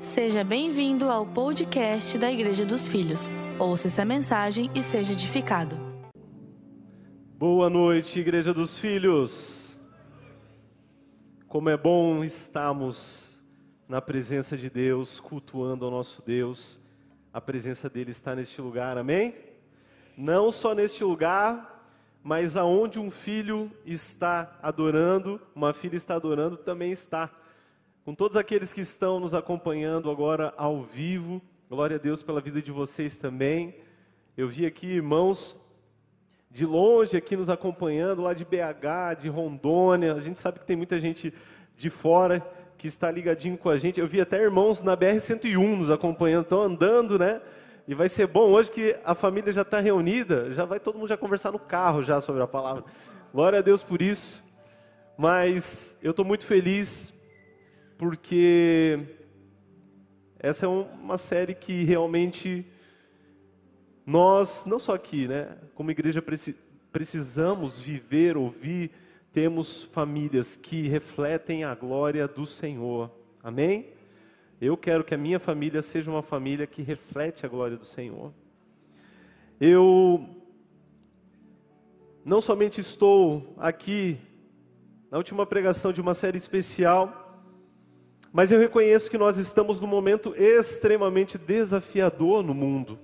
Seja bem-vindo ao podcast da Igreja dos Filhos. Ouça essa mensagem e seja edificado. Boa noite, Igreja dos Filhos. Como é bom estarmos na presença de Deus, cultuando ao nosso Deus. A presença dele está neste lugar, amém? Não só neste lugar, mas aonde um filho está adorando, uma filha está adorando, também está com todos aqueles que estão nos acompanhando agora ao vivo. Glória a Deus pela vida de vocês também. Eu vi aqui irmãos de longe aqui nos acompanhando, lá de BH, de Rondônia. A gente sabe que tem muita gente de fora que está ligadinho com a gente. Eu vi até irmãos na BR-101 nos acompanhando, estão andando, né? E vai ser bom hoje que a família já está reunida, já vai todo mundo já conversar no carro já sobre a palavra. Glória a Deus por isso. Mas eu estou muito feliz porque essa é uma série que realmente nós, não só aqui, né, como igreja precisamos viver, ouvir, temos famílias que refletem a glória do Senhor. Amém? Eu quero que a minha família seja uma família que reflete a glória do Senhor. Eu não somente estou aqui na última pregação de uma série especial, mas eu reconheço que nós estamos num momento extremamente desafiador no mundo,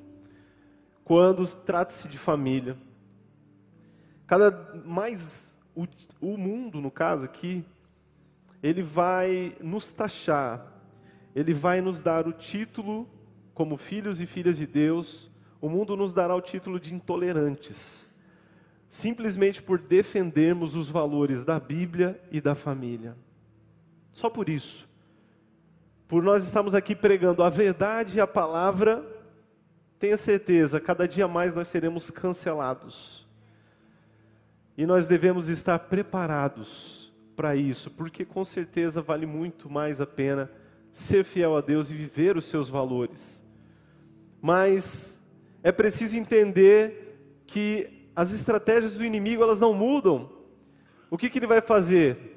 quando trata-se de família. Cada mais o, o mundo, no caso aqui, ele vai nos taxar, ele vai nos dar o título como filhos e filhas de Deus, o mundo nos dará o título de intolerantes, simplesmente por defendermos os valores da Bíblia e da família. Só por isso por nós estamos aqui pregando a verdade e a palavra, tenha certeza, cada dia mais nós seremos cancelados. E nós devemos estar preparados para isso, porque com certeza vale muito mais a pena ser fiel a Deus e viver os seus valores. Mas é preciso entender que as estratégias do inimigo elas não mudam. O que, que ele vai fazer?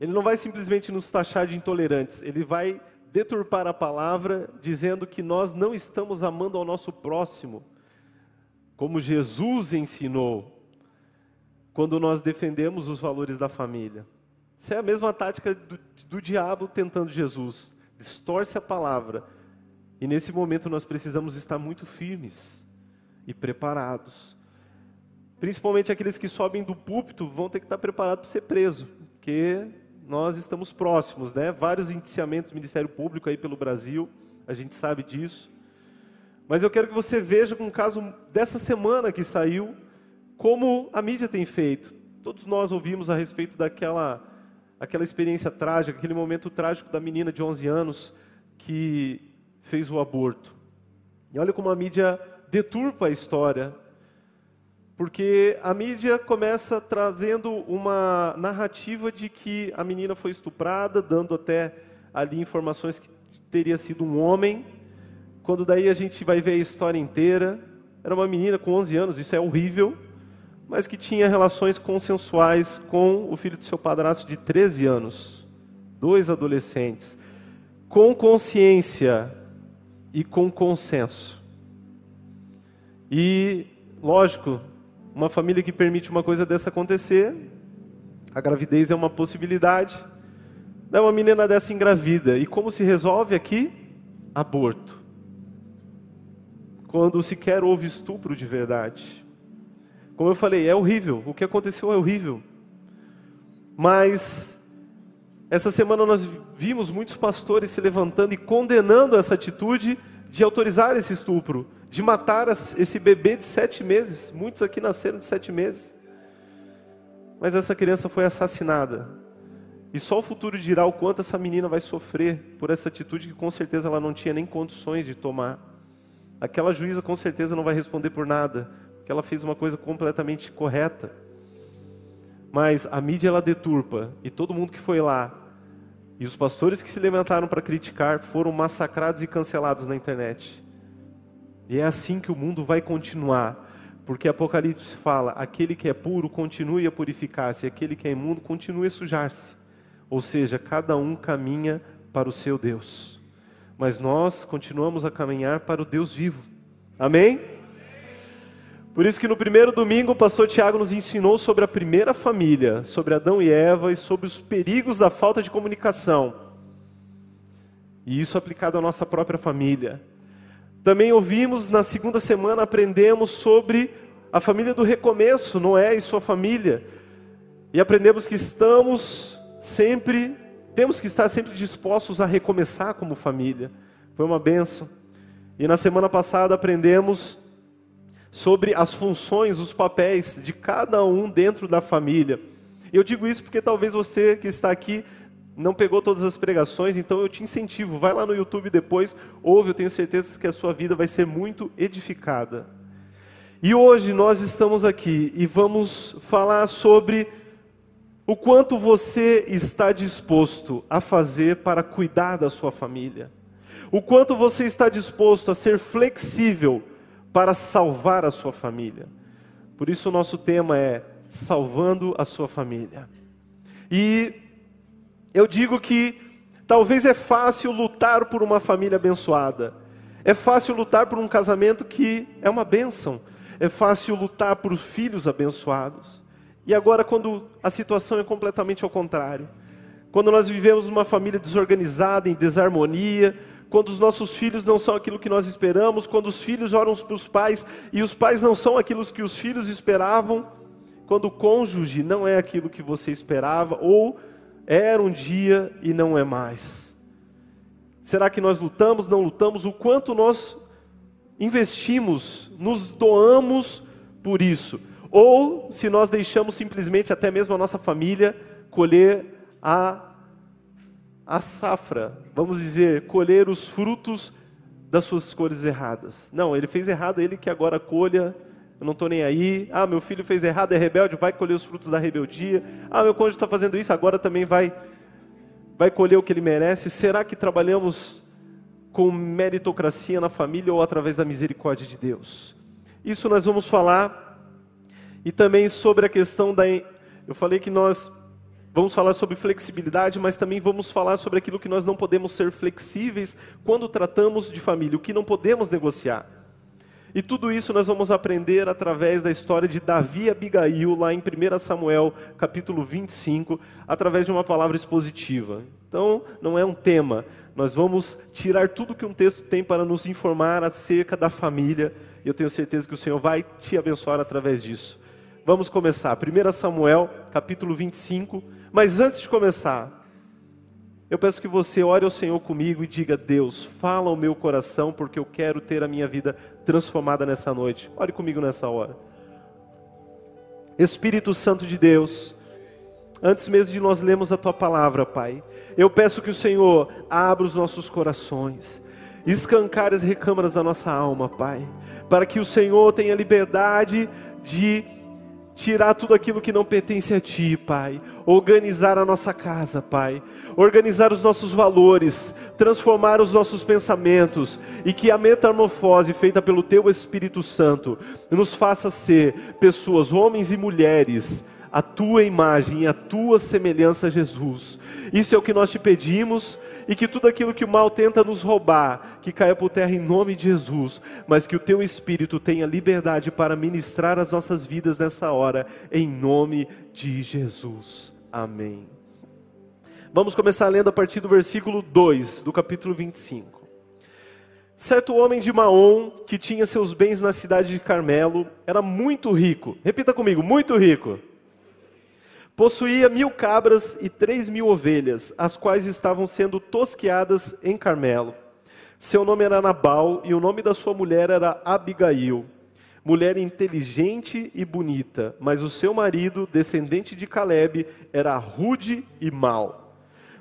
Ele não vai simplesmente nos taxar de intolerantes, ele vai deturpar a palavra dizendo que nós não estamos amando ao nosso próximo, como Jesus ensinou, quando nós defendemos os valores da família. Isso é a mesma tática do, do diabo tentando Jesus, distorce a palavra. E nesse momento nós precisamos estar muito firmes e preparados. Principalmente aqueles que sobem do púlpito vão ter que estar preparados para ser preso, porque nós estamos próximos, né? Vários indiciamentos do Ministério Público aí pelo Brasil, a gente sabe disso. Mas eu quero que você veja com o caso dessa semana que saiu, como a mídia tem feito. Todos nós ouvimos a respeito daquela aquela experiência trágica, aquele momento trágico da menina de 11 anos que fez o aborto. E olha como a mídia deturpa a história, porque a mídia começa trazendo uma narrativa de que a menina foi estuprada, dando até ali informações que teria sido um homem. Quando daí a gente vai ver a história inteira, era uma menina com 11 anos, isso é horrível, mas que tinha relações consensuais com o filho do seu padrasto de 13 anos. Dois adolescentes com consciência e com consenso. E, lógico, uma família que permite uma coisa dessa acontecer, a gravidez é uma possibilidade. Dá uma menina dessa engravida. E como se resolve aqui? Aborto. Quando sequer houve estupro de verdade. Como eu falei, é horrível. O que aconteceu é horrível. Mas essa semana nós vimos muitos pastores se levantando e condenando essa atitude de autorizar esse estupro de matar esse bebê de sete meses. Muitos aqui nasceram de sete meses. Mas essa criança foi assassinada. E só o futuro dirá o quanto essa menina vai sofrer por essa atitude que com certeza ela não tinha nem condições de tomar. Aquela juíza com certeza não vai responder por nada, porque ela fez uma coisa completamente correta. Mas a mídia ela deturpa e todo mundo que foi lá e os pastores que se levantaram para criticar foram massacrados e cancelados na internet. E é assim que o mundo vai continuar. Porque Apocalipse fala: aquele que é puro continue a purificar-se, aquele que é imundo continue a sujar-se. Ou seja, cada um caminha para o seu Deus. mas nós continuamos a caminhar para o Deus vivo. Amém? Por isso que no primeiro domingo o pastor Tiago nos ensinou sobre a primeira família, sobre Adão e Eva e sobre os perigos da falta de comunicação. E isso aplicado à nossa própria família. Também ouvimos na segunda semana, aprendemos sobre a família do recomeço, Noé e sua família. E aprendemos que estamos sempre, temos que estar sempre dispostos a recomeçar como família. Foi uma benção. E na semana passada aprendemos sobre as funções, os papéis de cada um dentro da família. Eu digo isso porque talvez você que está aqui não pegou todas as pregações, então eu te incentivo, vai lá no YouTube depois, ouve, eu tenho certeza que a sua vida vai ser muito edificada. E hoje nós estamos aqui e vamos falar sobre o quanto você está disposto a fazer para cuidar da sua família. O quanto você está disposto a ser flexível para salvar a sua família. Por isso o nosso tema é salvando a sua família. E eu digo que talvez é fácil lutar por uma família abençoada. É fácil lutar por um casamento que é uma bênção. É fácil lutar por filhos abençoados. E agora, quando a situação é completamente ao contrário, quando nós vivemos uma família desorganizada, em desarmonia, quando os nossos filhos não são aquilo que nós esperamos, quando os filhos oram para os pais e os pais não são aquilo que os filhos esperavam, quando o cônjuge não é aquilo que você esperava, ou era um dia e não é mais. Será que nós lutamos, não lutamos? O quanto nós investimos, nos doamos por isso? Ou se nós deixamos simplesmente até mesmo a nossa família colher a a safra, vamos dizer, colher os frutos das suas escolhas erradas. Não, ele fez errado, ele que agora colha, eu não estou nem aí. Ah, meu filho fez errado, é rebelde, vai colher os frutos da rebeldia. Ah, meu cônjuge está fazendo isso, agora também vai, vai colher o que ele merece. Será que trabalhamos com meritocracia na família ou através da misericórdia de Deus? Isso nós vamos falar. E também sobre a questão da. Eu falei que nós Vamos falar sobre flexibilidade, mas também vamos falar sobre aquilo que nós não podemos ser flexíveis quando tratamos de família, o que não podemos negociar. E tudo isso nós vamos aprender através da história de Davi e Abigail, lá em 1 Samuel, capítulo 25, através de uma palavra expositiva. Então, não é um tema, nós vamos tirar tudo que um texto tem para nos informar acerca da família, e eu tenho certeza que o Senhor vai te abençoar através disso. Vamos começar. 1 Samuel, capítulo 25, mas antes de começar, eu peço que você ore ao Senhor comigo e diga: Deus, fala ao meu coração, porque eu quero ter a minha vida transformada nessa noite. Ore comigo nessa hora. Espírito Santo de Deus, antes mesmo de nós lermos a tua palavra, Pai, eu peço que o Senhor abra os nossos corações, escancare as recâmaras da nossa alma, Pai, para que o Senhor tenha liberdade de tirar tudo aquilo que não pertence a Ti, Pai. Organizar a nossa casa, Pai. Organizar os nossos valores, transformar os nossos pensamentos e que a metamorfose feita pelo Teu Espírito Santo nos faça ser pessoas, homens e mulheres, a Tua imagem e a Tua semelhança, Jesus. Isso é o que nós te pedimos e que tudo aquilo que o mal tenta nos roubar, que caia por terra em nome de Jesus, mas que o teu Espírito tenha liberdade para ministrar as nossas vidas nessa hora, em nome de Jesus. Amém. Vamos começar lendo a partir do versículo 2 do capítulo 25. Certo homem de Maom, que tinha seus bens na cidade de Carmelo, era muito rico. Repita comigo, muito rico. Possuía mil cabras e três mil ovelhas, as quais estavam sendo tosqueadas em Carmelo. Seu nome era Nabal e o nome da sua mulher era Abigail. Mulher inteligente e bonita, mas o seu marido, descendente de Caleb, era rude e mau.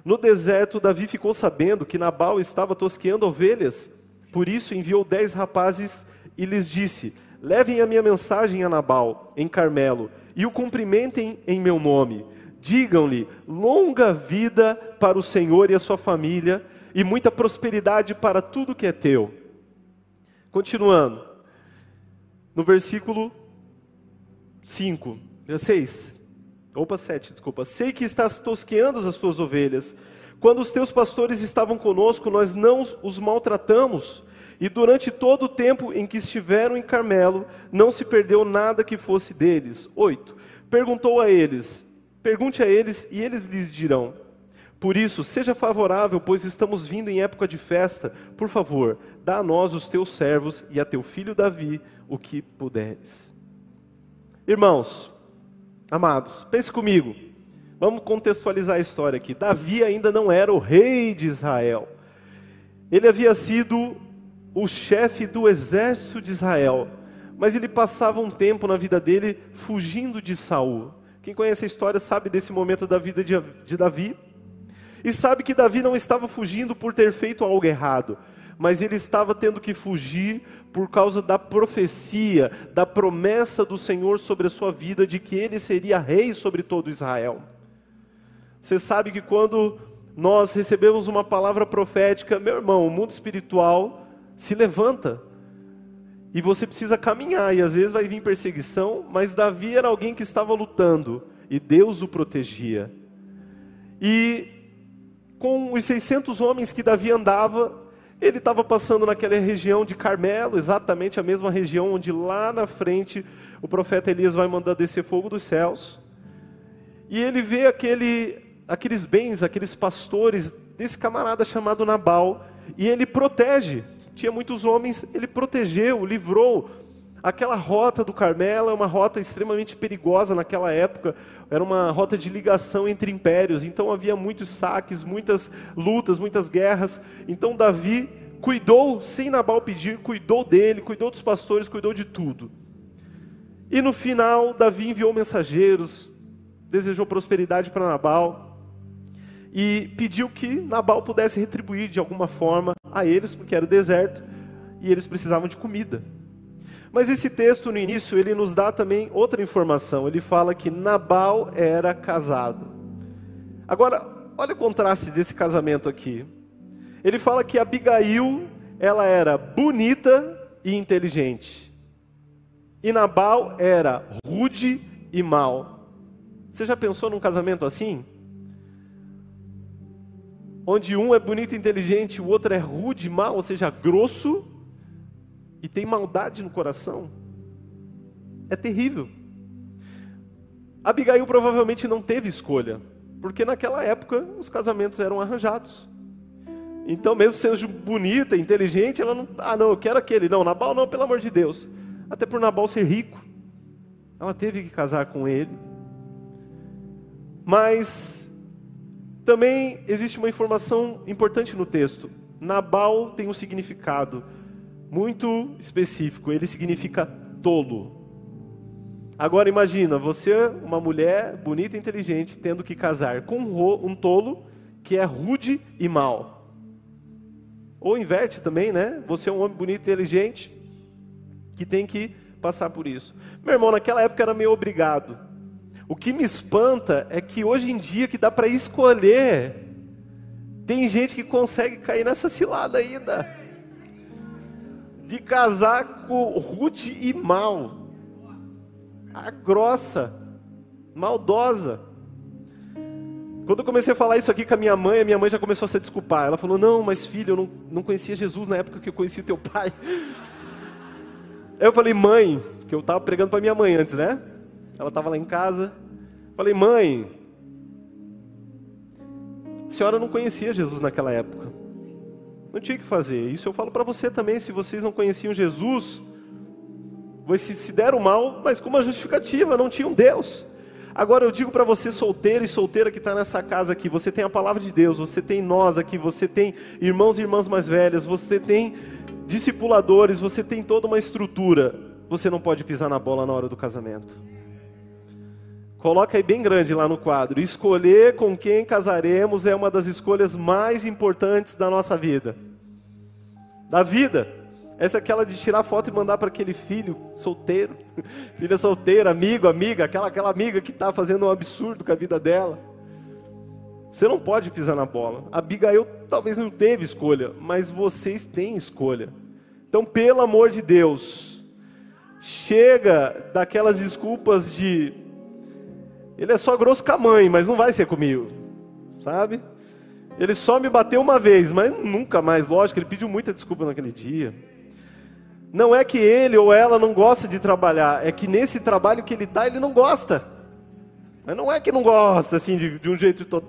No deserto, Davi ficou sabendo que Nabal estava tosqueando ovelhas, por isso enviou dez rapazes e lhes disse: Levem a minha mensagem a Nabal, em Carmelo, e o cumprimentem em meu nome. Digam-lhe: longa vida para o Senhor e a sua família, e muita prosperidade para tudo que é teu. Continuando, no versículo 5, 6, opa, 7, desculpa. Sei que estás tosqueando as tuas ovelhas, Quando os teus pastores estavam conosco, nós não os maltratamos, e durante todo o tempo em que estiveram em Carmelo, não se perdeu nada que fosse deles. 8. Perguntou a eles: Pergunte a eles, e eles lhes dirão. Por isso, seja favorável, pois estamos vindo em época de festa. Por favor, dá a nós, os teus servos, e a teu filho Davi, o que puderes. Irmãos, amados, pense comigo. Vamos contextualizar a história aqui. Davi ainda não era o rei de Israel. Ele havia sido o chefe do exército de Israel, mas ele passava um tempo na vida dele fugindo de Saul. Quem conhece a história sabe desse momento da vida de, de Davi. E sabe que Davi não estava fugindo por ter feito algo errado, mas ele estava tendo que fugir por causa da profecia, da promessa do Senhor sobre a sua vida de que ele seria rei sobre todo Israel. Você sabe que quando nós recebemos uma palavra profética, meu irmão, o mundo espiritual se levanta. E você precisa caminhar, e às vezes vai vir perseguição, mas Davi era alguém que estava lutando, e Deus o protegia. E com os 600 homens que Davi andava, ele estava passando naquela região de Carmelo, exatamente a mesma região onde lá na frente o profeta Elias vai mandar descer fogo dos céus. E ele vê aquele, aqueles bens, aqueles pastores desse camarada chamado Nabal, e ele protege tinha muitos homens, ele protegeu, livrou. Aquela rota do Carmelo é uma rota extremamente perigosa naquela época, era uma rota de ligação entre impérios, então havia muitos saques, muitas lutas, muitas guerras. Então Davi cuidou, sem Nabal pedir, cuidou dele, cuidou dos pastores, cuidou de tudo. E no final, Davi enviou mensageiros, desejou prosperidade para Nabal e pediu que Nabal pudesse retribuir de alguma forma a eles, porque era deserto e eles precisavam de comida. Mas esse texto no início ele nos dá também outra informação. Ele fala que Nabal era casado. Agora, olha o contraste desse casamento aqui. Ele fala que Abigail, ela era bonita e inteligente. E Nabal era rude e mal. Você já pensou num casamento assim? onde um é bonito e inteligente, o outro é rude, mal, ou seja, grosso e tem maldade no coração. É terrível. Abigail provavelmente não teve escolha, porque naquela época os casamentos eram arranjados. Então, mesmo sendo bonita, inteligente, ela não, ah, não, eu quero aquele, não, Nabal não, pelo amor de Deus. Até por Nabal ser rico, ela teve que casar com ele. Mas também existe uma informação importante no texto. Nabal tem um significado muito específico. Ele significa tolo. Agora imagina, você, uma mulher bonita e inteligente, tendo que casar com um tolo que é rude e mau. Ou inverte também, né? Você é um homem bonito e inteligente que tem que passar por isso. Meu irmão, naquela época era meio obrigado. O que me espanta é que hoje em dia que dá para escolher, tem gente que consegue cair nessa cilada ainda. De casar com rude e mal. A grossa, maldosa. Quando eu comecei a falar isso aqui com a minha mãe, a minha mãe já começou a se desculpar. Ela falou: Não, mas filho, eu não, não conhecia Jesus na época que eu conheci teu pai. Eu falei: Mãe, que eu estava pregando para minha mãe antes, né? Ela estava lá em casa. Falei, mãe, a senhora não conhecia Jesus naquela época. Não tinha que fazer. Isso eu falo para você também. Se vocês não conheciam Jesus, vocês se deram mal, mas com uma justificativa, não tinham Deus. Agora eu digo para você, solteiro e solteira que está nessa casa aqui: você tem a palavra de Deus, você tem nós aqui, você tem irmãos e irmãs mais velhas, você tem discipuladores, você tem toda uma estrutura. Você não pode pisar na bola na hora do casamento. Coloca aí bem grande lá no quadro. Escolher com quem casaremos é uma das escolhas mais importantes da nossa vida. Da vida. Essa é aquela de tirar foto e mandar para aquele filho solteiro, filha solteira, amigo, amiga, aquela, aquela amiga que está fazendo um absurdo com a vida dela. Você não pode pisar na bola. A Abigail talvez não teve escolha, mas vocês têm escolha. Então, pelo amor de Deus, chega daquelas desculpas de ele é só grosso com a mãe, mas não vai ser comigo, sabe? Ele só me bateu uma vez, mas nunca mais, lógico, ele pediu muita desculpa naquele dia. Não é que ele ou ela não gosta de trabalhar, é que nesse trabalho que ele está, ele não gosta. Mas não é que não gosta, assim, de, de um jeito to,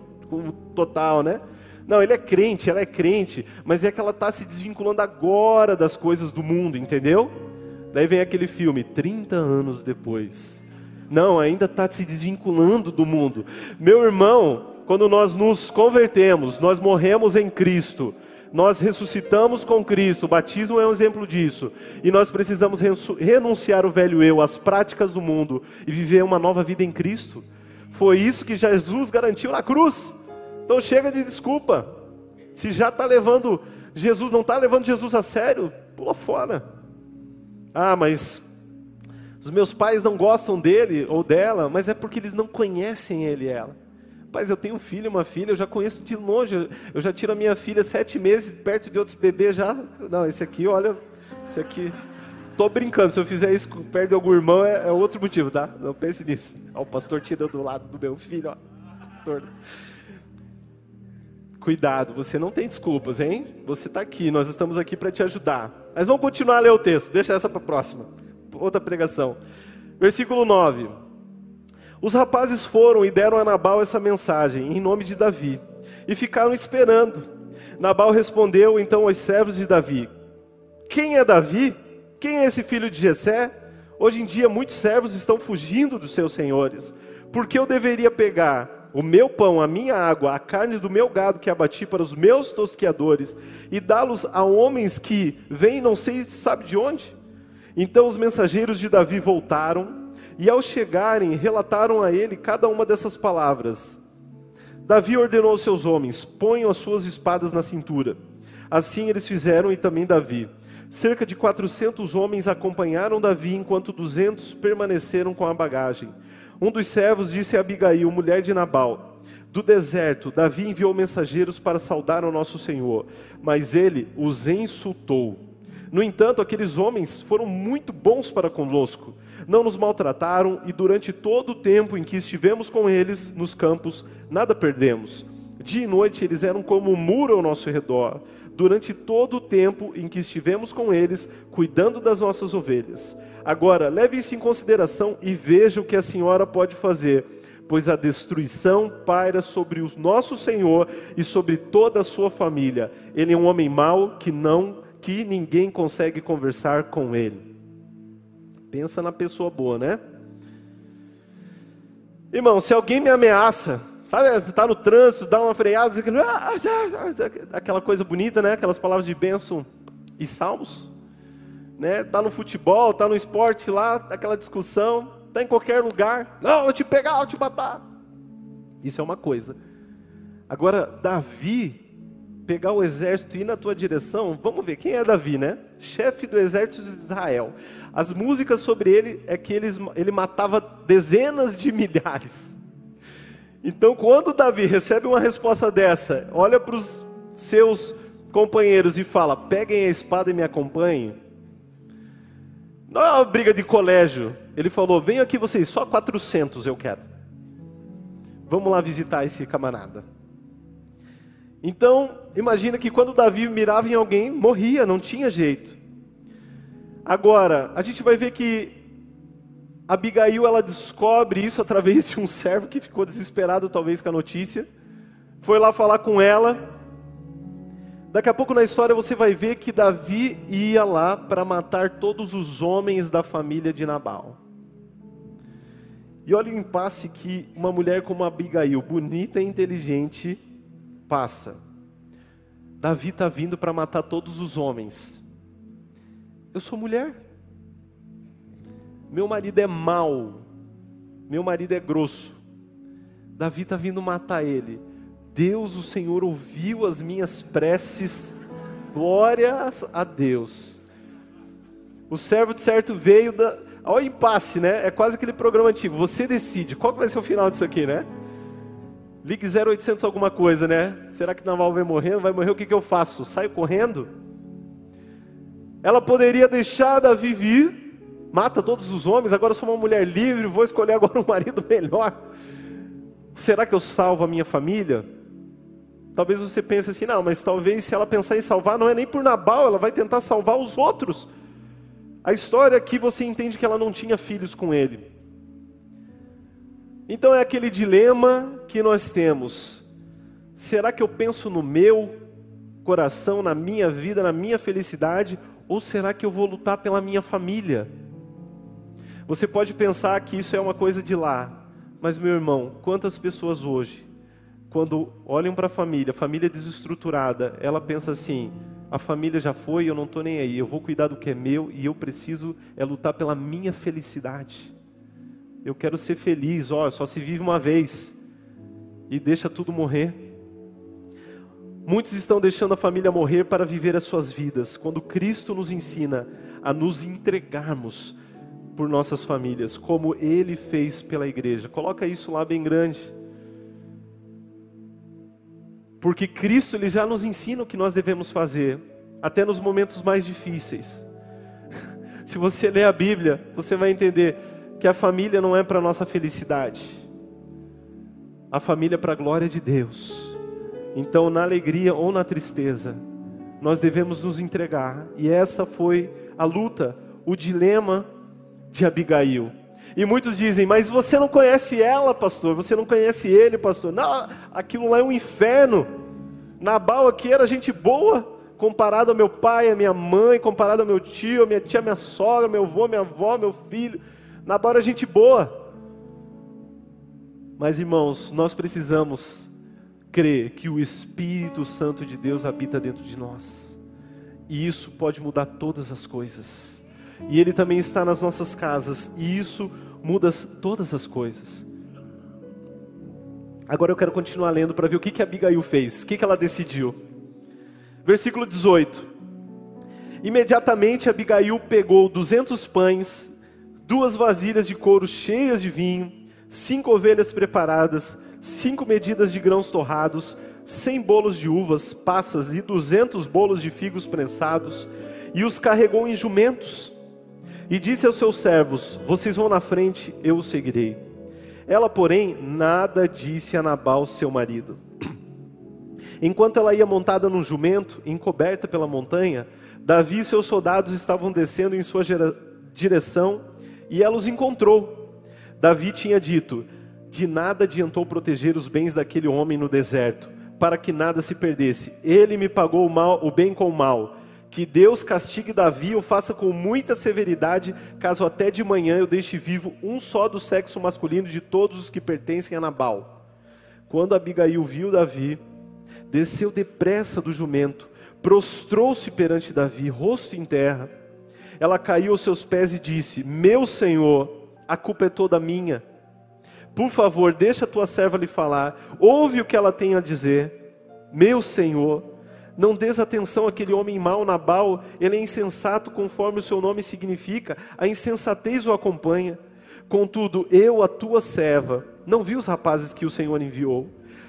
total, né? Não, ele é crente, ela é crente, mas é que ela está se desvinculando agora das coisas do mundo, entendeu? Daí vem aquele filme, 30 anos depois. Não, ainda está se desvinculando do mundo. Meu irmão, quando nós nos convertemos, nós morremos em Cristo, nós ressuscitamos com Cristo, o batismo é um exemplo disso, e nós precisamos renunciar o velho eu, as práticas do mundo, e viver uma nova vida em Cristo. Foi isso que Jesus garantiu na cruz. Então chega de desculpa. Se já está levando Jesus, não está levando Jesus a sério, pula fora. Ah, mas os meus pais não gostam dele ou dela, mas é porque eles não conhecem ele e ela. Pais, eu tenho um filho uma filha, eu já conheço de longe, eu já tiro a minha filha sete meses perto de outros bebês já. Não, esse aqui, olha, esse aqui. Tô brincando, se eu fizer isso perto de algum irmão é, é outro motivo, tá? Não pense nisso. Ó, o pastor tira do lado do meu filho, ó. Pastor. Cuidado, você não tem desculpas, hein? Você está aqui, nós estamos aqui para te ajudar. Mas vamos continuar a ler o texto, deixa essa para a próxima. Outra pregação. Versículo 9. Os rapazes foram e deram a Nabal essa mensagem, em nome de Davi, e ficaram esperando. Nabal respondeu então aos servos de Davi: Quem é Davi? Quem é esse filho de Jessé? Hoje em dia muitos servos estão fugindo dos seus senhores. Por que eu deveria pegar o meu pão, a minha água, a carne do meu gado que abati para os meus tosqueadores e dá-los a homens que vêm não sei sabe de onde? Então os mensageiros de Davi voltaram e ao chegarem, relataram a ele cada uma dessas palavras. Davi ordenou aos seus homens: ponham as suas espadas na cintura. Assim eles fizeram e também Davi. Cerca de 400 homens acompanharam Davi, enquanto 200 permaneceram com a bagagem. Um dos servos disse a Abigail, mulher de Nabal: Do deserto, Davi enviou mensageiros para saudar o nosso Senhor, mas ele os insultou. No entanto, aqueles homens foram muito bons para conosco não nos maltrataram e durante todo o tempo em que estivemos com eles nos campos, nada perdemos. Dia e noite eles eram como um muro ao nosso redor, durante todo o tempo em que estivemos com eles, cuidando das nossas ovelhas. Agora, leve isso em consideração e veja o que a senhora pode fazer, pois a destruição paira sobre o nosso Senhor e sobre toda a sua família. Ele é um homem mau que não que ninguém consegue conversar com ele. Pensa na pessoa boa, né? Irmão, se alguém me ameaça, sabe, você está no trânsito, dá uma freada, ah, aquela coisa bonita, né? Aquelas palavras de bênção e salmos, né? Tá no futebol, tá no esporte lá, aquela discussão, tá em qualquer lugar. Não, eu te pegar, eu te matar. Isso é uma coisa. Agora, Davi pegar o exército e ir na tua direção, vamos ver quem é Davi, né? Chefe do exército de Israel. As músicas sobre ele é que ele, ele matava dezenas de milhares. Então, quando Davi recebe uma resposta dessa, olha para os seus companheiros e fala: peguem a espada e me acompanhem. Não é uma briga de colégio. Ele falou: venham aqui vocês, só 400 eu quero. Vamos lá visitar esse camarada. Então, imagina que quando Davi mirava em alguém, morria, não tinha jeito. Agora, a gente vai ver que Abigail ela descobre isso através de um servo que ficou desesperado talvez com a notícia. Foi lá falar com ela. Daqui a pouco na história você vai ver que Davi ia lá para matar todos os homens da família de Nabal. E olha o impasse que uma mulher como Abigail, bonita e inteligente, passa. Davi está vindo para matar todos os homens. Eu sou mulher. Meu marido é mau. Meu marido é grosso. Davi está vindo matar ele. Deus, o Senhor, ouviu as minhas preces. Glórias a Deus. O servo de certo veio da. Olha o impasse, né? É quase aquele programa antigo. Você decide. Qual vai ser o final disso aqui, né? Ligue 0800 alguma coisa, né? Será que Naval vai morrer? Vai morrer, o que, que eu faço? Saio correndo? Ela poderia deixar Davi vir, mata todos os homens, agora eu sou uma mulher livre, vou escolher agora um marido melhor. Será que eu salvo a minha família? Talvez você pense assim, não, mas talvez se ela pensar em salvar, não é nem por Nabal, ela vai tentar salvar os outros. A história aqui você entende que ela não tinha filhos com ele. Então é aquele dilema que nós temos. Será que eu penso no meu coração, na minha vida, na minha felicidade, ou será que eu vou lutar pela minha família? Você pode pensar que isso é uma coisa de lá, mas meu irmão, quantas pessoas hoje, quando olham para a família, família desestruturada, ela pensa assim: a família já foi, eu não estou nem aí, eu vou cuidar do que é meu e eu preciso é lutar pela minha felicidade. Eu quero ser feliz, ó, só se vive uma vez e deixa tudo morrer. Muitos estão deixando a família morrer para viver as suas vidas, quando Cristo nos ensina a nos entregarmos por nossas famílias, como Ele fez pela igreja. Coloca isso lá bem grande. Porque Cristo ele já nos ensina o que nós devemos fazer, até nos momentos mais difíceis. Se você ler a Bíblia, você vai entender que a família não é para nossa felicidade. A família é para a glória de Deus. Então, na alegria ou na tristeza, nós devemos nos entregar. E essa foi a luta, o dilema de Abigail. E muitos dizem, mas você não conhece ela, pastor, você não conhece ele, pastor. Não, aquilo lá é um inferno. Nabal aqui era gente boa, comparado ao meu pai, à minha mãe, comparado ao meu tio, a minha tia, minha sogra, meu avô, minha avó, meu filho. Nabal era gente boa. Mas irmãos, nós precisamos crer que o Espírito Santo de Deus habita dentro de nós. E isso pode mudar todas as coisas e Ele também está nas nossas casas, e isso muda todas as coisas. Agora eu quero continuar lendo para ver o que, que Abigail fez, o que, que ela decidiu. Versículo 18: Imediatamente Abigail pegou duzentos pães, duas vasilhas de couro cheias de vinho, cinco ovelhas preparadas, cinco medidas de grãos torrados, cem bolos de uvas, passas e duzentos bolos de figos prensados, e os carregou em jumentos e disse aos seus servos: Vocês vão na frente, eu os seguirei. Ela, porém, nada disse a Nabal, seu marido. Enquanto ela ia montada num jumento, encoberta pela montanha, Davi e seus soldados estavam descendo em sua direção e ela os encontrou. Davi tinha dito: De nada adiantou proteger os bens daquele homem no deserto, para que nada se perdesse. Ele me pagou o mal, o bem com o mal que Deus castigue Davi ou faça com muita severidade, caso até de manhã eu deixe vivo um só do sexo masculino de todos os que pertencem a Nabal. Quando Abigail viu Davi, desceu depressa do jumento, prostrou-se perante Davi, rosto em terra. Ela caiu aos seus pés e disse: Meu senhor, a culpa é toda minha. Por favor, deixa a tua serva lhe falar, ouve o que ela tem a dizer. Meu senhor, não des atenção àquele homem mau, Nabal, ele é insensato conforme o seu nome significa, a insensatez o acompanha. Contudo, eu, a tua serva, não vi os rapazes que o Senhor enviou.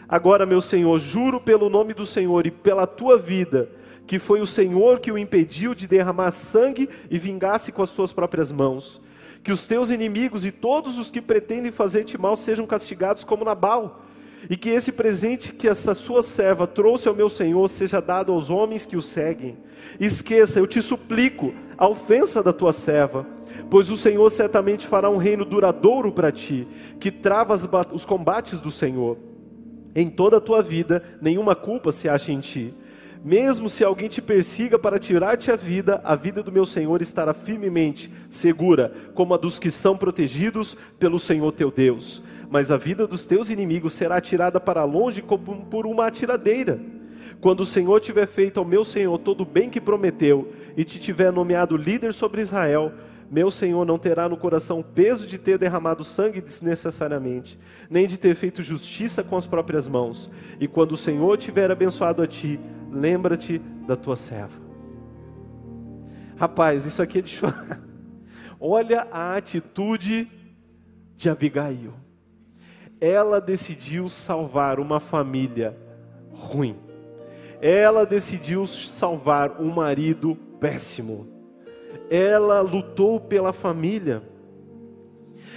Agora, meu Senhor, juro pelo nome do Senhor e pela tua vida, que foi o Senhor que o impediu de derramar sangue e vingasse com as tuas próprias mãos. Que os teus inimigos e todos os que pretendem fazer-te mal sejam castigados como Nabal e que esse presente que essa sua serva trouxe ao meu senhor seja dado aos homens que o seguem. Esqueça, eu te suplico, a ofensa da tua serva, pois o Senhor certamente fará um reino duradouro para ti, que trava os combates do Senhor. Em toda a tua vida, nenhuma culpa se acha em ti. Mesmo se alguém te persiga para tirar-te a vida, a vida do meu Senhor estará firmemente segura, como a dos que são protegidos pelo Senhor teu Deus mas a vida dos teus inimigos será tirada para longe como por uma atiradeira. Quando o Senhor tiver feito ao meu Senhor todo o bem que prometeu e te tiver nomeado líder sobre Israel, meu Senhor não terá no coração peso de ter derramado sangue desnecessariamente, nem de ter feito justiça com as próprias mãos. E quando o Senhor tiver abençoado a ti, lembra-te da tua serva. Rapaz, isso aqui é de chorar. Olha a atitude de Abigail ela decidiu salvar uma família ruim. Ela decidiu salvar um marido péssimo. Ela lutou pela família.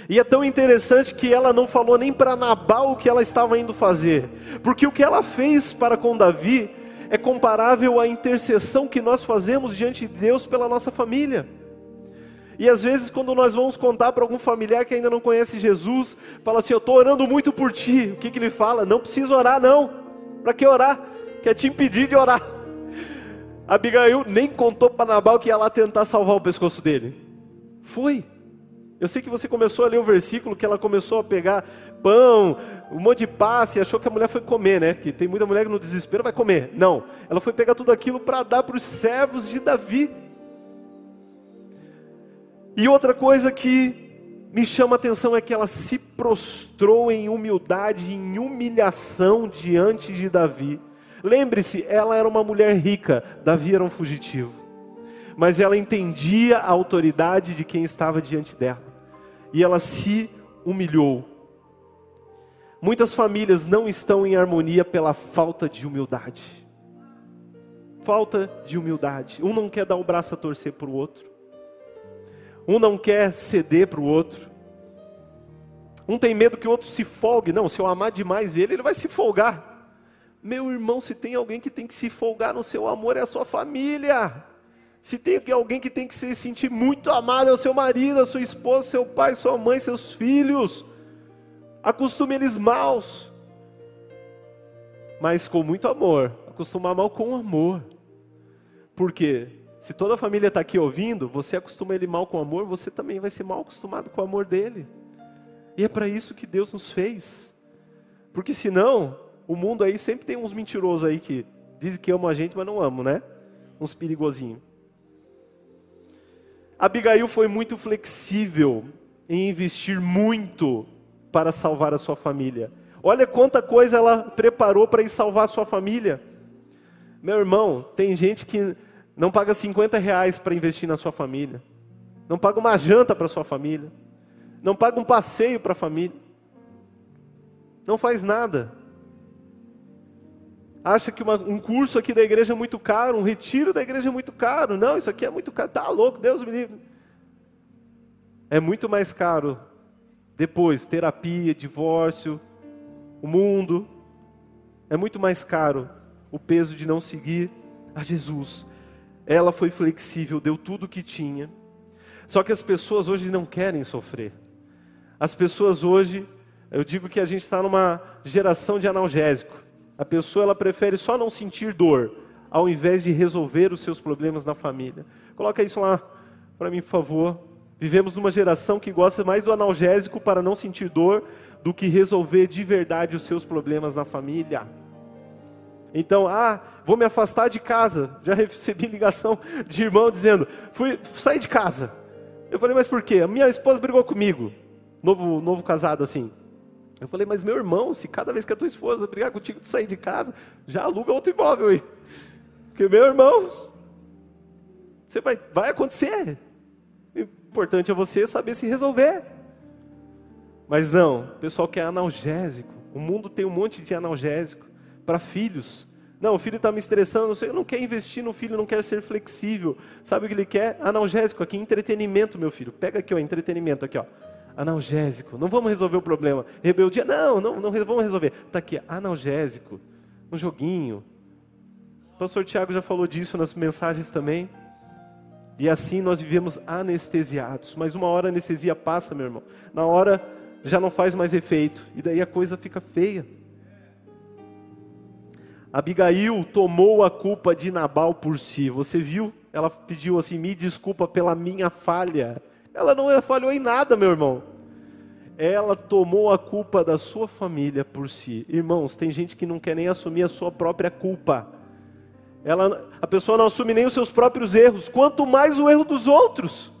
E é tão interessante que ela não falou nem para Nabal o que ela estava indo fazer, porque o que ela fez para com Davi é comparável à intercessão que nós fazemos diante de Deus pela nossa família. E às vezes, quando nós vamos contar para algum familiar que ainda não conhece Jesus, fala assim: Eu estou orando muito por ti. O que, que ele fala? Não precisa orar, não. Para que orar? Quer te impedir de orar. Abigail nem contou para Nabal que ia lá tentar salvar o pescoço dele. Foi. Eu sei que você começou a ler o versículo que ela começou a pegar pão, um monte de passe e achou que a mulher foi comer, né? Que tem muita mulher que no desespero vai comer. Não, ela foi pegar tudo aquilo para dar para os servos de Davi. E outra coisa que me chama a atenção é que ela se prostrou em humildade, em humilhação diante de Davi. Lembre-se, ela era uma mulher rica, Davi era um fugitivo. Mas ela entendia a autoridade de quem estava diante dela. E ela se humilhou. Muitas famílias não estão em harmonia pela falta de humildade. Falta de humildade. Um não quer dar o braço a torcer para o outro. Um não quer ceder para o outro. Um tem medo que o outro se folgue. Não, se eu amar demais ele, ele vai se folgar. Meu irmão, se tem alguém que tem que se folgar no seu amor, é a sua família. Se tem alguém que tem que se sentir muito amado, é o seu marido, a sua esposa, seu pai, sua mãe, seus filhos. Acostume eles maus, mas com muito amor. Acostumar mal com amor. Por quê? Se toda a família está aqui ouvindo, você acostuma ele mal com amor, você também vai ser mal acostumado com o amor dele. E é para isso que Deus nos fez. Porque senão, o mundo aí sempre tem uns mentirosos aí que dizem que amam a gente, mas não amam, né? Uns perigosinhos. Abigail foi muito flexível em investir muito para salvar a sua família. Olha quanta coisa ela preparou para ir salvar a sua família. Meu irmão, tem gente que não paga 50 reais para investir na sua família. Não paga uma janta para sua família. Não paga um passeio para a família. Não faz nada. Acha que uma, um curso aqui da igreja é muito caro, um retiro da igreja é muito caro. Não, isso aqui é muito caro. Tá louco, Deus me livre. É muito mais caro depois terapia, divórcio, o mundo. É muito mais caro o peso de não seguir a Jesus. Ela foi flexível, deu tudo o que tinha. Só que as pessoas hoje não querem sofrer. As pessoas hoje, eu digo que a gente está numa geração de analgésico. A pessoa ela prefere só não sentir dor, ao invés de resolver os seus problemas na família. Coloca isso lá para mim, por favor. Vivemos numa geração que gosta mais do analgésico para não sentir dor do que resolver de verdade os seus problemas na família. Então, ah, vou me afastar de casa. Já recebi ligação de irmão dizendo: fui sair de casa. Eu falei, mas por quê? A minha esposa brigou comigo. Novo, novo casado assim. Eu falei, mas meu irmão, se cada vez que a tua esposa brigar contigo, tu sair de casa, já aluga outro imóvel aí. Porque meu irmão, você vai, vai acontecer. O importante é você saber se resolver. Mas não, o pessoal quer analgésico. O mundo tem um monte de analgésico para filhos. Não, o filho está me estressando, não, sei, não quer investir no filho, não quer ser flexível. Sabe o que ele quer? Analgésico aqui, entretenimento, meu filho. Pega aqui, ó, entretenimento aqui, ó. Analgésico. Não vamos resolver o problema. Rebeldia, não, não, não vamos resolver. Está aqui, analgésico. Um joguinho. O pastor Tiago já falou disso nas mensagens também. E assim nós vivemos anestesiados. Mas uma hora a anestesia passa, meu irmão. Na hora já não faz mais efeito. E daí a coisa fica feia. Abigail tomou a culpa de Nabal por si. Você viu? Ela pediu assim: me desculpa pela minha falha. Ela não falhou em nada, meu irmão. Ela tomou a culpa da sua família por si. Irmãos, tem gente que não quer nem assumir a sua própria culpa. Ela, a pessoa não assume nem os seus próprios erros, quanto mais o erro dos outros.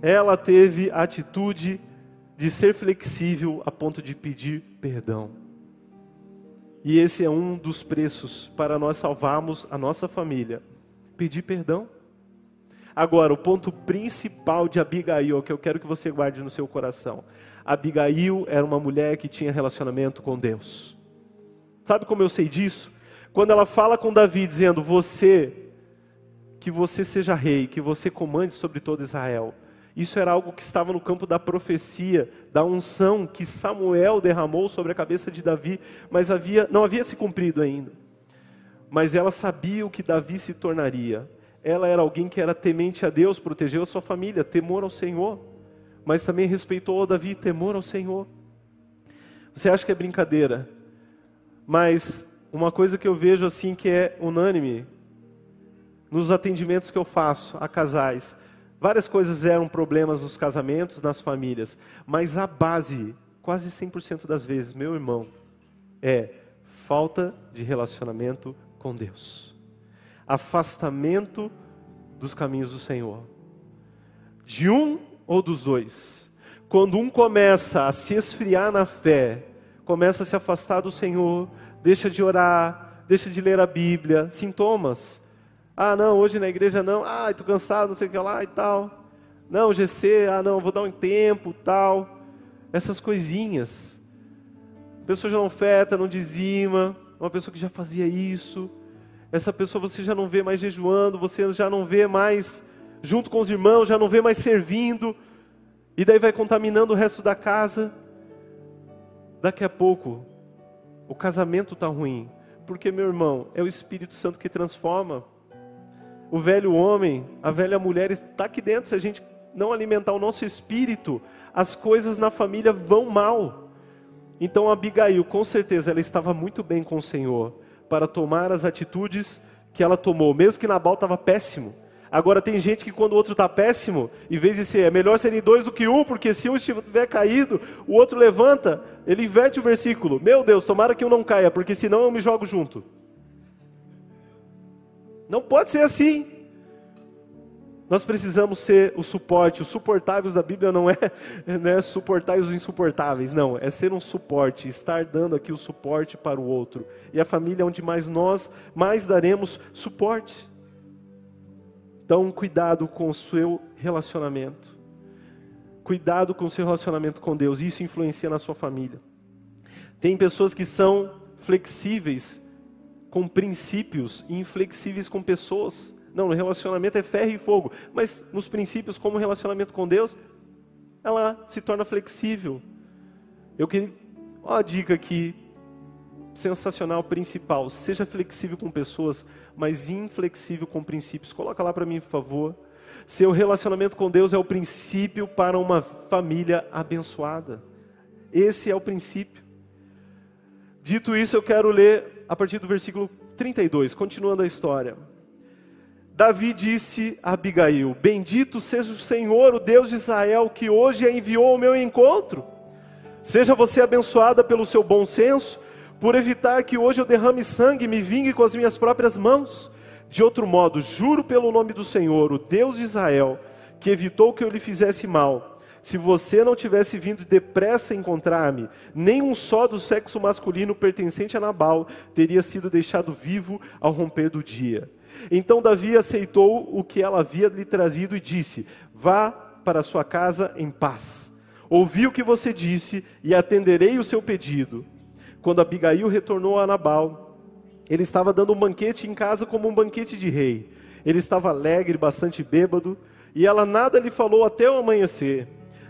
Ela teve a atitude de ser flexível a ponto de pedir perdão. E esse é um dos preços para nós salvarmos a nossa família. Pedir perdão. Agora, o ponto principal de Abigail, que eu quero que você guarde no seu coração. Abigail era uma mulher que tinha relacionamento com Deus. Sabe como eu sei disso? Quando ela fala com Davi dizendo: "Você que você seja rei, que você comande sobre todo Israel". Isso era algo que estava no campo da profecia, da unção que Samuel derramou sobre a cabeça de Davi, mas havia, não havia se cumprido ainda. Mas ela sabia o que Davi se tornaria. Ela era alguém que era temente a Deus, protegeu a sua família, temor ao Senhor, mas também respeitou Davi, temor ao Senhor. Você acha que é brincadeira? Mas uma coisa que eu vejo assim que é unânime nos atendimentos que eu faço a casais, várias coisas eram problemas nos casamentos, nas famílias, mas a base, quase 100% das vezes, meu irmão, é falta de relacionamento com Deus. Afastamento dos caminhos do Senhor. De um ou dos dois. Quando um começa a se esfriar na fé, começa a se afastar do Senhor, deixa de orar, deixa de ler a Bíblia, sintomas. Ah, não, hoje na igreja não. Ah, estou cansado, não sei o que lá e tal. Não, GC, ah, não, vou dar um tempo, tal. Essas coisinhas. A pessoa já não feta, não dizima. Uma pessoa que já fazia isso. Essa pessoa você já não vê mais jejuando, você já não vê mais junto com os irmãos, já não vê mais servindo. E daí vai contaminando o resto da casa. Daqui a pouco, o casamento está ruim. Porque, meu irmão, é o Espírito Santo que transforma. O velho homem, a velha mulher está aqui dentro. Se a gente não alimentar o nosso espírito, as coisas na família vão mal. Então, Abigail, com certeza, ela estava muito bem com o Senhor para tomar as atitudes que ela tomou, mesmo que Nabal estava péssimo. Agora tem gente que quando o outro está péssimo, em vez de ser, é melhor serem dois do que um, porque se um estiver caído, o outro levanta, ele inverte o versículo. Meu Deus, tomara que um não caia, porque senão eu me jogo junto. Não pode ser assim. Nós precisamos ser o suporte. Os suportáveis da Bíblia não é né, suportar os insuportáveis, não. É ser um suporte, estar dando aqui o suporte para o outro. E a família é onde mais nós mais daremos suporte. Então, cuidado com o seu relacionamento. Cuidado com o seu relacionamento com Deus. Isso influencia na sua família. Tem pessoas que são flexíveis com princípios e inflexíveis com pessoas. Não, no relacionamento é ferro e fogo. Mas nos princípios, como relacionamento com Deus, ela se torna flexível. Eu queria. Ó, a dica aqui, sensacional, principal. Seja flexível com pessoas mas inflexível com princípios. Coloca lá para mim, por favor. Seu relacionamento com Deus é o princípio para uma família abençoada. Esse é o princípio. Dito isso, eu quero ler a partir do versículo 32, continuando a história. Davi disse a Abigail: Bendito seja o Senhor, o Deus de Israel, que hoje a enviou ao meu encontro. Seja você abençoada pelo seu bom senso por evitar que hoje eu derrame sangue e me vingue com as minhas próprias mãos. De outro modo, juro pelo nome do Senhor, o Deus de Israel, que evitou que eu lhe fizesse mal. Se você não tivesse vindo depressa encontrar-me, nem um só do sexo masculino pertencente a Nabal teria sido deixado vivo ao romper do dia. Então Davi aceitou o que ela havia lhe trazido e disse: Vá para sua casa em paz. Ouvi o que você disse e atenderei o seu pedido quando Abigail retornou a Nabal, ele estava dando um banquete em casa como um banquete de rei. Ele estava alegre, bastante bêbado, e ela nada lhe falou até o amanhecer.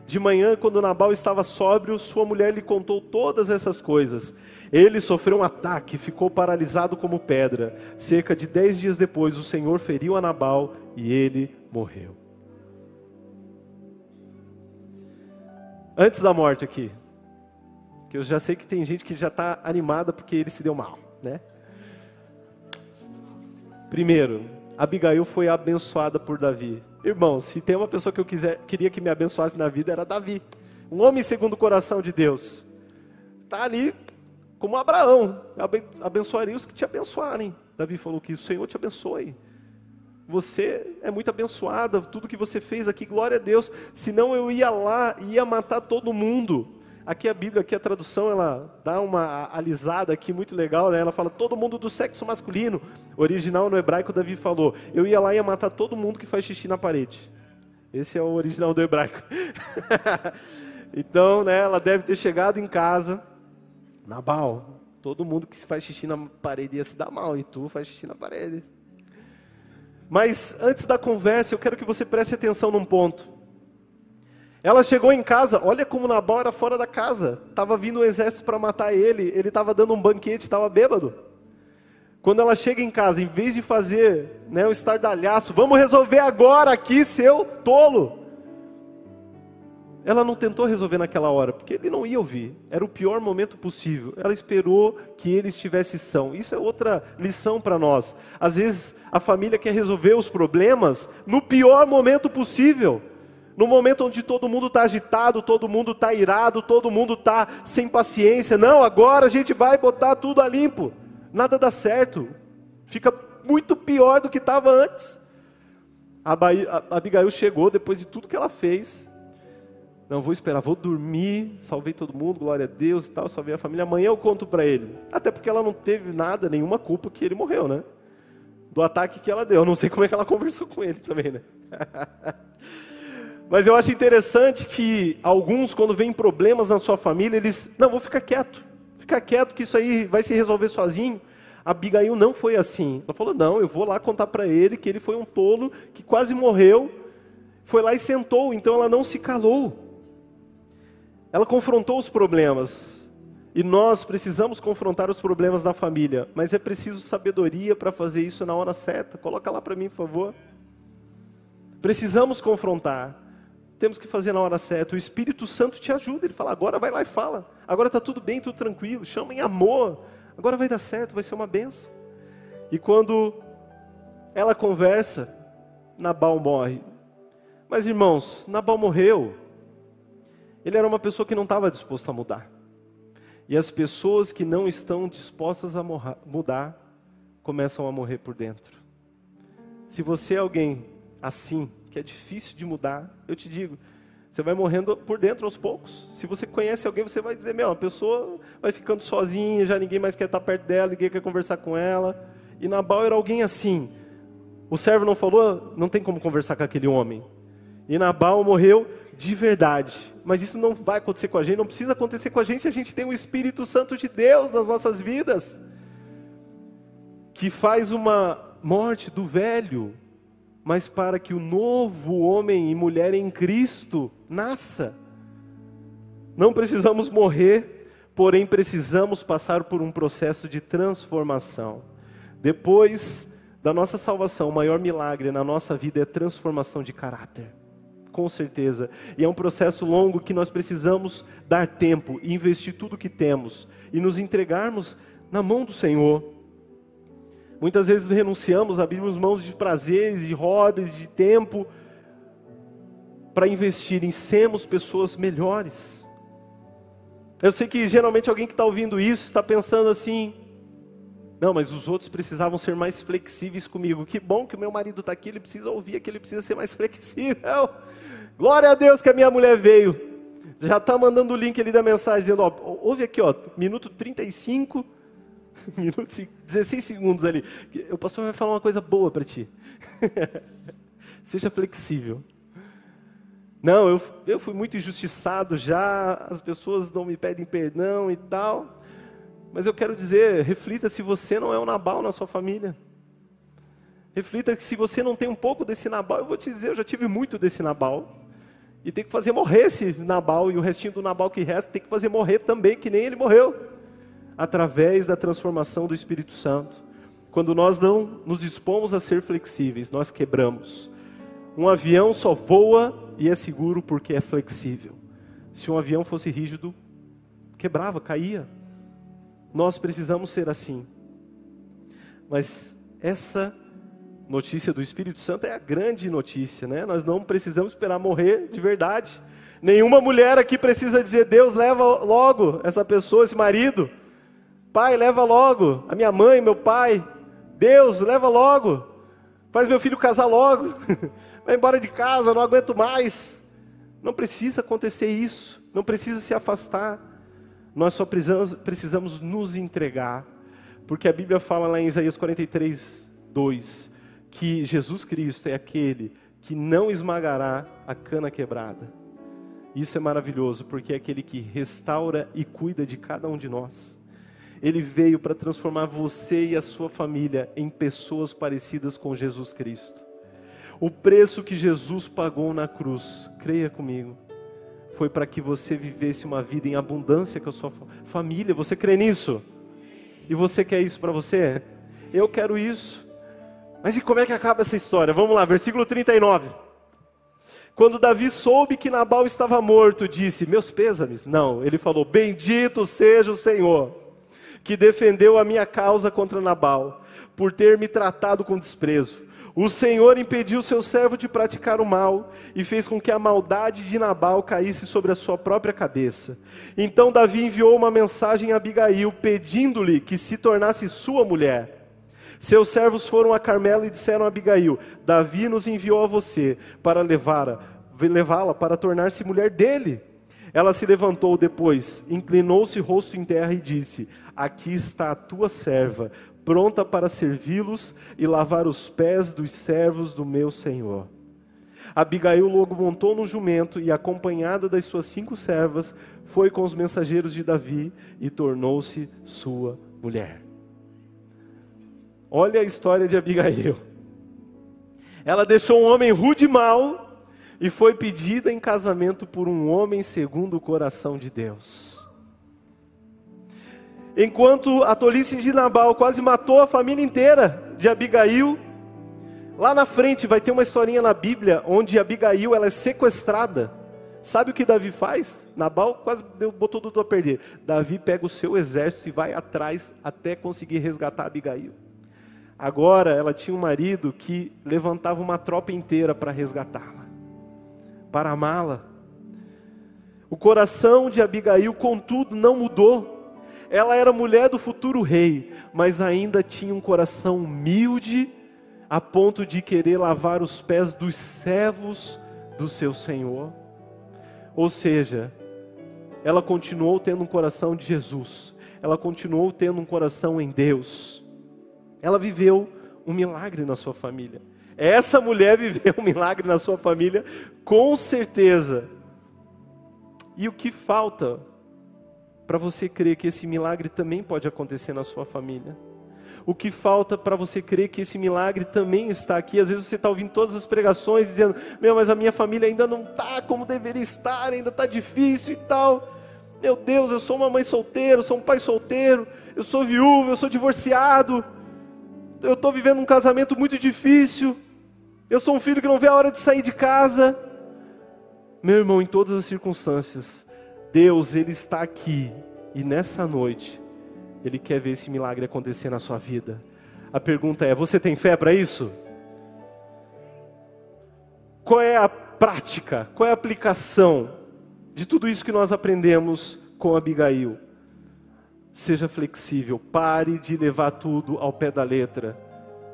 De manhã, quando Nabal estava sóbrio, sua mulher lhe contou todas essas coisas. Ele sofreu um ataque, ficou paralisado como pedra. Cerca de dez dias depois, o Senhor feriu a Nabal e ele morreu. Antes da morte aqui, que eu já sei que tem gente que já está animada porque ele se deu mal, né? Primeiro, Abigail foi abençoada por Davi. Irmão, se tem uma pessoa que eu quiser, queria que me abençoasse na vida, era Davi. Um homem segundo o coração de Deus. Está ali como Abraão. Abençoaria os que te abençoarem. Davi falou que o Senhor te abençoe. Você é muito abençoada, tudo que você fez aqui, glória a Deus. Senão eu ia lá e ia matar todo mundo. Aqui a Bíblia, aqui a tradução, ela dá uma alisada aqui muito legal, né? Ela fala todo mundo do sexo masculino. original no hebraico, Davi falou: Eu ia lá e ia matar todo mundo que faz xixi na parede. Esse é o original do hebraico. então, né, ela deve ter chegado em casa, Nabal, todo mundo que se faz xixi na parede ia se dar mal, e tu faz xixi na parede. Mas antes da conversa, eu quero que você preste atenção num ponto. Ela chegou em casa, olha como Nabal era fora da casa. Estava vindo um exército para matar ele, ele estava dando um banquete, estava bêbado. Quando ela chega em casa, em vez de fazer né, um estardalhaço, vamos resolver agora aqui, seu tolo. Ela não tentou resolver naquela hora, porque ele não ia ouvir. Era o pior momento possível. Ela esperou que ele estivesse são. Isso é outra lição para nós. Às vezes a família quer resolver os problemas no pior momento possível. No momento onde todo mundo está agitado, todo mundo está irado, todo mundo está sem paciência. Não, agora a gente vai botar tudo a limpo. Nada dá certo. Fica muito pior do que estava antes. A Abigail chegou depois de tudo que ela fez. Não vou esperar, vou dormir, salvei todo mundo, glória a Deus e tal, salvei a família. Amanhã eu conto para ele. Até porque ela não teve nada, nenhuma culpa que ele morreu, né? Do ataque que ela deu. Eu não sei como é que ela conversou com ele também, né? Mas eu acho interessante que alguns, quando vem problemas na sua família, eles, não, vou ficar quieto. Ficar quieto que isso aí vai se resolver sozinho. A Abigail não foi assim. Ela falou, não, eu vou lá contar para ele que ele foi um tolo, que quase morreu. Foi lá e sentou, então ela não se calou. Ela confrontou os problemas. E nós precisamos confrontar os problemas da família, mas é preciso sabedoria para fazer isso na hora certa. Coloca lá para mim, por favor. Precisamos confrontar temos que fazer na hora certa. O Espírito Santo te ajuda. Ele fala: agora vai lá e fala. Agora está tudo bem, tudo tranquilo. Chama em amor. Agora vai dar certo, vai ser uma benção. E quando ela conversa, Nabal morre. Mas irmãos, Nabal morreu. Ele era uma pessoa que não estava disposto a mudar. E as pessoas que não estão dispostas a mudar começam a morrer por dentro. Se você é alguém assim, que é difícil de mudar, eu te digo, você vai morrendo por dentro aos poucos. Se você conhece alguém, você vai dizer: Meu, a pessoa vai ficando sozinha, já ninguém mais quer estar perto dela, ninguém quer conversar com ela. E Nabal era alguém assim. O servo não falou, não tem como conversar com aquele homem. E Nabal morreu de verdade. Mas isso não vai acontecer com a gente, não precisa acontecer com a gente. A gente tem o Espírito Santo de Deus nas nossas vidas, que faz uma morte do velho mas para que o novo homem e mulher em Cristo nasça. Não precisamos morrer, porém precisamos passar por um processo de transformação. Depois da nossa salvação, o maior milagre na nossa vida é transformação de caráter. Com certeza. E é um processo longo que nós precisamos dar tempo investir tudo o que temos e nos entregarmos na mão do Senhor. Muitas vezes renunciamos, abrimos mãos de prazeres, de hobbies, de tempo, para investir em sermos pessoas melhores. Eu sei que geralmente alguém que está ouvindo isso está pensando assim: não, mas os outros precisavam ser mais flexíveis comigo. Que bom que o meu marido está aqui, ele precisa ouvir aqui, ele precisa ser mais flexível. Glória a Deus que a minha mulher veio. Já está mandando o link ali da mensagem, dizendo: ó, ouve aqui, ó, minuto 35 minutos e 16 segundos ali. O pastor vai falar uma coisa boa para ti. Seja flexível. Não, eu, eu fui muito injustiçado já, as pessoas não me pedem perdão e tal. Mas eu quero dizer, reflita se você não é um Nabal na sua família. Reflita que se você não tem um pouco desse Nabal, eu vou te dizer, eu já tive muito desse Nabal. E tem que fazer morrer esse Nabal, e o restinho do Nabal que resta tem que fazer morrer também, que nem ele morreu através da transformação do Espírito Santo. Quando nós não nos dispomos a ser flexíveis, nós quebramos. Um avião só voa e é seguro porque é flexível. Se um avião fosse rígido, quebrava, caía. Nós precisamos ser assim. Mas essa notícia do Espírito Santo é a grande notícia, né? Nós não precisamos esperar morrer de verdade. Nenhuma mulher aqui precisa dizer: Deus leva logo essa pessoa, esse marido. Pai, leva logo. A minha mãe, meu pai. Deus, leva logo. Faz meu filho casar logo. Vai embora de casa, não aguento mais. Não precisa acontecer isso. Não precisa se afastar. Nós só precisamos, precisamos nos entregar. Porque a Bíblia fala lá em Isaías 43, 2, que Jesus Cristo é aquele que não esmagará a cana quebrada. Isso é maravilhoso, porque é aquele que restaura e cuida de cada um de nós. Ele veio para transformar você e a sua família em pessoas parecidas com Jesus Cristo. O preço que Jesus pagou na cruz, creia comigo, foi para que você vivesse uma vida em abundância com a sua família. Você crê nisso? E você quer isso para você? Eu quero isso. Mas e como é que acaba essa história? Vamos lá, versículo 39. Quando Davi soube que Nabal estava morto, disse: Meus pêsames. Não, ele falou: Bendito seja o Senhor, que defendeu a minha causa contra Nabal, por ter me tratado com desprezo. O Senhor impediu seu servo de praticar o mal e fez com que a maldade de Nabal caísse sobre a sua própria cabeça. Então Davi enviou uma mensagem a Abigail, pedindo-lhe que se tornasse sua mulher. Seus servos foram a Carmelo e disseram a Abigail: Davi nos enviou a você para levá-la levá para tornar-se mulher dele. Ela se levantou depois, inclinou-se rosto em terra e disse: Aqui está a tua serva, pronta para servi-los e lavar os pés dos servos do meu senhor. Abigail logo montou no jumento e, acompanhada das suas cinco servas, foi com os mensageiros de Davi e tornou-se sua mulher. Olha a história de Abigail. Ela deixou um homem rude e mau e foi pedida em casamento por um homem segundo o coração de Deus. Enquanto a tolice de Nabal quase matou a família inteira de Abigail, lá na frente vai ter uma historinha na Bíblia onde Abigail ela é sequestrada. Sabe o que Davi faz? Nabal quase botou tudo a perder. Davi pega o seu exército e vai atrás até conseguir resgatar Abigail. Agora ela tinha um marido que levantava uma tropa inteira para resgatá-la, para amá-la. O coração de Abigail, contudo, não mudou. Ela era mulher do futuro rei, mas ainda tinha um coração humilde, a ponto de querer lavar os pés dos servos do seu Senhor. Ou seja, ela continuou tendo um coração de Jesus, ela continuou tendo um coração em Deus. Ela viveu um milagre na sua família. Essa mulher viveu um milagre na sua família, com certeza. E o que falta para você crer que esse milagre também pode acontecer na sua família. O que falta para você crer que esse milagre também está aqui? Às vezes você está ouvindo todas as pregações dizendo: Meu, mas a minha família ainda não está como deveria estar, ainda está difícil e tal. Meu Deus, eu sou uma mãe solteira, eu sou um pai solteiro, eu sou viúvo, eu sou divorciado, eu estou vivendo um casamento muito difícil, eu sou um filho que não vê a hora de sair de casa. Meu irmão, em todas as circunstâncias, Deus, Ele está aqui e nessa noite, Ele quer ver esse milagre acontecer na sua vida. A pergunta é: você tem fé para isso? Qual é a prática, qual é a aplicação de tudo isso que nós aprendemos com Abigail? Seja flexível, pare de levar tudo ao pé da letra.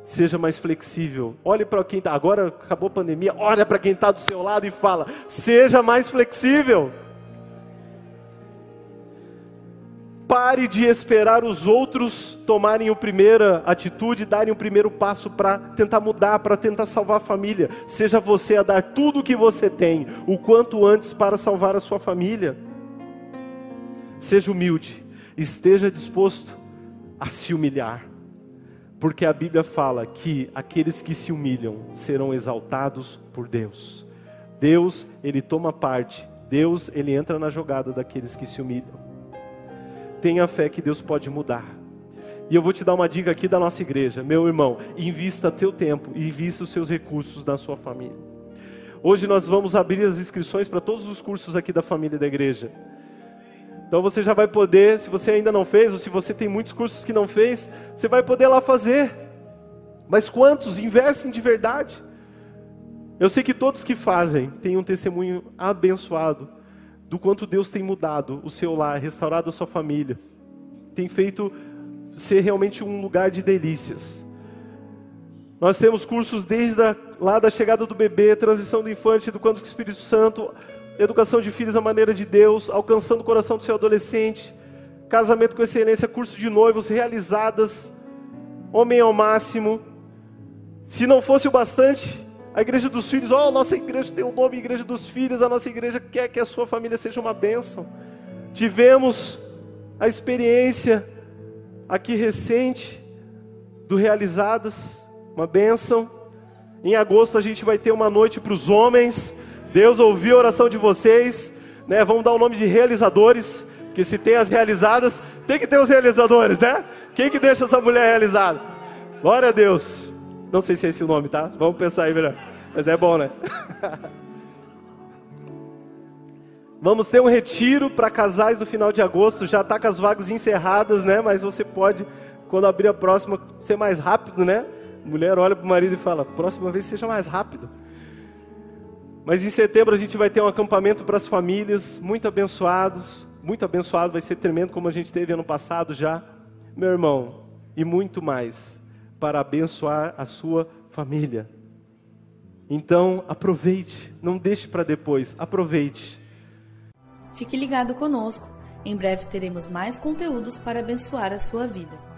Seja mais flexível. Olhe para quem está. Agora acabou a pandemia. Olha para quem está do seu lado e fala: seja mais flexível. Pare de esperar os outros tomarem a primeira atitude, darem o primeiro passo para tentar mudar, para tentar salvar a família. Seja você a dar tudo o que você tem, o quanto antes para salvar a sua família. Seja humilde, esteja disposto a se humilhar, porque a Bíblia fala que aqueles que se humilham serão exaltados por Deus. Deus, ele toma parte, Deus, ele entra na jogada daqueles que se humilham. Tenha fé que Deus pode mudar. E eu vou te dar uma dica aqui da nossa igreja. Meu irmão, invista teu tempo e invista os seus recursos na sua família. Hoje nós vamos abrir as inscrições para todos os cursos aqui da família da igreja. Então você já vai poder, se você ainda não fez, ou se você tem muitos cursos que não fez, você vai poder lá fazer. Mas quantos investem de verdade? Eu sei que todos que fazem têm um testemunho abençoado do quanto Deus tem mudado o seu lar, restaurado a sua família, tem feito ser realmente um lugar de delícias. Nós temos cursos desde a, lá da chegada do bebê, transição do infante, educando o Espírito Santo, educação de filhos à maneira de Deus, alcançando o coração do seu adolescente, casamento com excelência, curso de noivos realizadas, homem ao máximo. Se não fosse o bastante, a igreja dos filhos, oh, nossa igreja tem o nome Igreja dos Filhos, a nossa igreja quer que a sua família seja uma bênção. Tivemos a experiência aqui recente do Realizadas, uma bênção. Em agosto a gente vai ter uma noite para os homens. Deus ouviu a oração de vocês. né? Vamos dar o nome de realizadores, porque se tem as realizadas, tem que ter os realizadores, né? Quem que deixa essa mulher realizada? Glória a Deus. Não sei se é esse o nome, tá? Vamos pensar aí melhor. Mas é bom, né? Vamos ter um retiro para casais no final de agosto. Já está com as vagas encerradas, né? Mas você pode, quando abrir a próxima, ser mais rápido, né? Mulher olha para o marido e fala: próxima vez seja mais rápido. Mas em setembro a gente vai ter um acampamento para as famílias, muito abençoados. Muito abençoado, vai ser tremendo como a gente teve ano passado já. Meu irmão, e muito mais para abençoar a sua família. Então, aproveite, não deixe para depois, aproveite. Fique ligado conosco. Em breve teremos mais conteúdos para abençoar a sua vida.